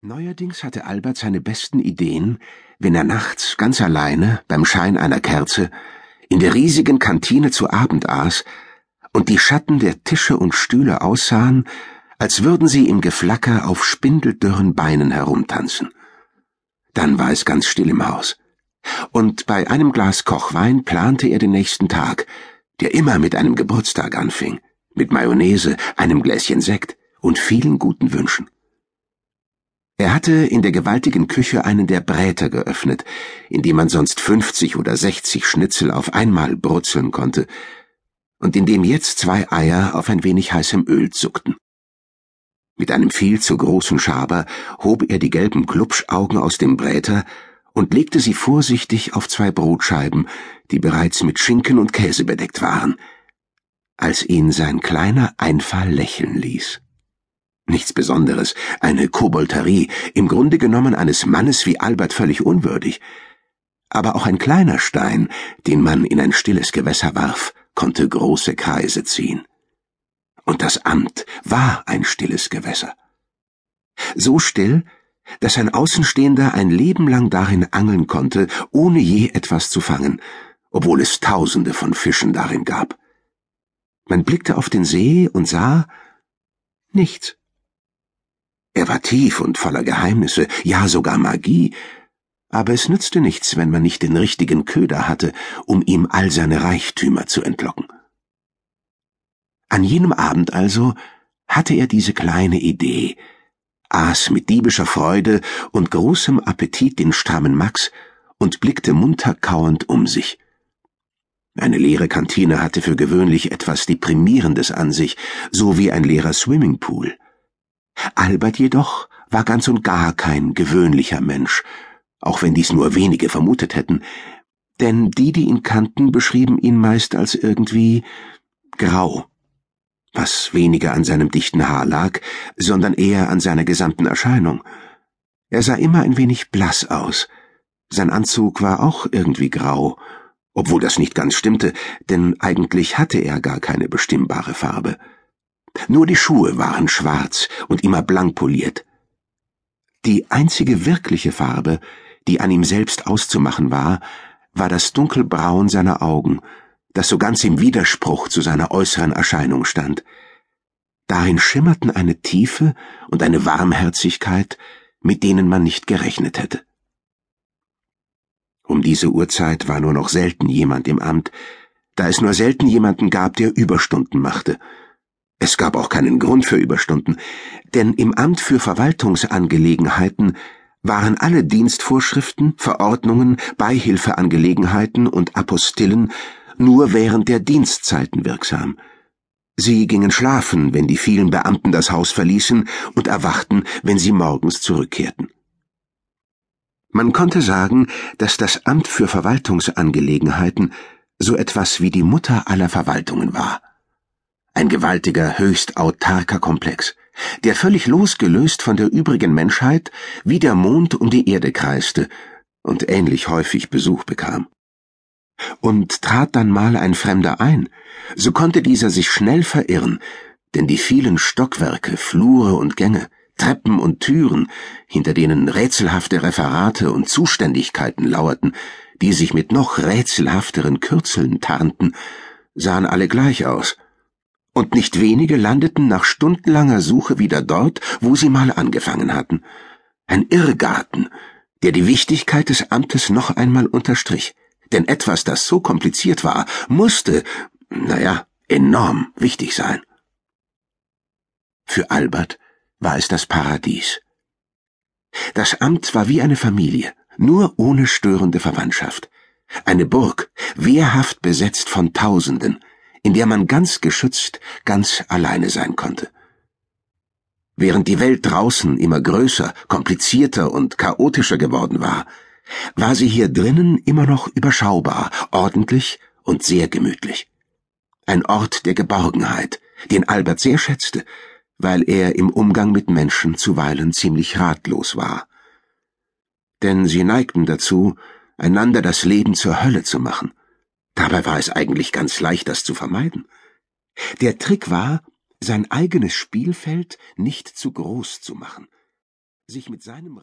Neuerdings hatte Albert seine besten Ideen, wenn er nachts ganz alleine beim Schein einer Kerze in der riesigen Kantine zu Abend aß und die Schatten der Tische und Stühle aussahen, als würden sie im Geflacker auf spindeldürren Beinen herumtanzen. Dann war es ganz still im Haus. Und bei einem Glas Kochwein plante er den nächsten Tag, der immer mit einem Geburtstag anfing, mit Mayonnaise, einem Gläschen Sekt und vielen guten Wünschen. Hatte in der gewaltigen Küche einen der Bräter geöffnet, in dem man sonst fünfzig oder sechzig Schnitzel auf einmal brutzeln konnte, und in dem jetzt zwei Eier auf ein wenig heißem Öl zuckten. Mit einem viel zu großen Schaber hob er die gelben Klubschaugen aus dem Bräter und legte sie vorsichtig auf zwei Brotscheiben, die bereits mit Schinken und Käse bedeckt waren, als ihn sein kleiner Einfall lächeln ließ. Nichts Besonderes, eine Kobolterie, im Grunde genommen eines Mannes wie Albert völlig unwürdig. Aber auch ein kleiner Stein, den man in ein stilles Gewässer warf, konnte große Kreise ziehen. Und das Amt war ein stilles Gewässer. So still, dass ein Außenstehender ein Leben lang darin angeln konnte, ohne je etwas zu fangen, obwohl es tausende von Fischen darin gab. Man blickte auf den See und sah nichts. Er war tief und voller Geheimnisse, ja sogar Magie, aber es nützte nichts, wenn man nicht den richtigen Köder hatte, um ihm all seine Reichtümer zu entlocken. An jenem Abend also hatte er diese kleine Idee, aß mit diebischer Freude und großem Appetit den strammen Max und blickte munter kauend um sich. Eine leere Kantine hatte für gewöhnlich etwas Deprimierendes an sich, so wie ein leerer Swimmingpool. Albert jedoch war ganz und gar kein gewöhnlicher Mensch, auch wenn dies nur wenige vermutet hätten, denn die, die ihn kannten, beschrieben ihn meist als irgendwie grau, was weniger an seinem dichten Haar lag, sondern eher an seiner gesamten Erscheinung. Er sah immer ein wenig blass aus, sein Anzug war auch irgendwie grau, obwohl das nicht ganz stimmte, denn eigentlich hatte er gar keine bestimmbare Farbe. Nur die Schuhe waren schwarz und immer blank poliert. Die einzige wirkliche Farbe, die an ihm selbst auszumachen war, war das Dunkelbraun seiner Augen, das so ganz im Widerspruch zu seiner äußeren Erscheinung stand. Darin schimmerten eine Tiefe und eine Warmherzigkeit, mit denen man nicht gerechnet hätte. Um diese Uhrzeit war nur noch selten jemand im Amt, da es nur selten jemanden gab, der Überstunden machte, es gab auch keinen Grund für Überstunden, denn im Amt für Verwaltungsangelegenheiten waren alle Dienstvorschriften, Verordnungen, Beihilfeangelegenheiten und Apostillen nur während der Dienstzeiten wirksam. Sie gingen schlafen, wenn die vielen Beamten das Haus verließen, und erwachten, wenn sie morgens zurückkehrten. Man konnte sagen, dass das Amt für Verwaltungsangelegenheiten so etwas wie die Mutter aller Verwaltungen war. Ein gewaltiger, höchst autarker Komplex, der völlig losgelöst von der übrigen Menschheit wie der Mond um die Erde kreiste und ähnlich häufig Besuch bekam. Und trat dann mal ein Fremder ein, so konnte dieser sich schnell verirren, denn die vielen Stockwerke, Flure und Gänge, Treppen und Türen, hinter denen rätselhafte Referate und Zuständigkeiten lauerten, die sich mit noch rätselhafteren Kürzeln tarnten, sahen alle gleich aus – und nicht wenige landeten nach stundenlanger Suche wieder dort, wo sie mal angefangen hatten. Ein Irrgarten, der die Wichtigkeit des Amtes noch einmal unterstrich, denn etwas, das so kompliziert war, musste, naja, enorm wichtig sein. Für Albert war es das Paradies. Das Amt war wie eine Familie, nur ohne störende Verwandtschaft. Eine Burg, wehrhaft besetzt von Tausenden, in der man ganz geschützt, ganz alleine sein konnte. Während die Welt draußen immer größer, komplizierter und chaotischer geworden war, war sie hier drinnen immer noch überschaubar, ordentlich und sehr gemütlich. Ein Ort der Geborgenheit, den Albert sehr schätzte, weil er im Umgang mit Menschen zuweilen ziemlich ratlos war. Denn sie neigten dazu, einander das Leben zur Hölle zu machen, Dabei war es eigentlich ganz leicht, das zu vermeiden. Der Trick war, sein eigenes Spielfeld nicht zu groß zu machen. sich mit seinem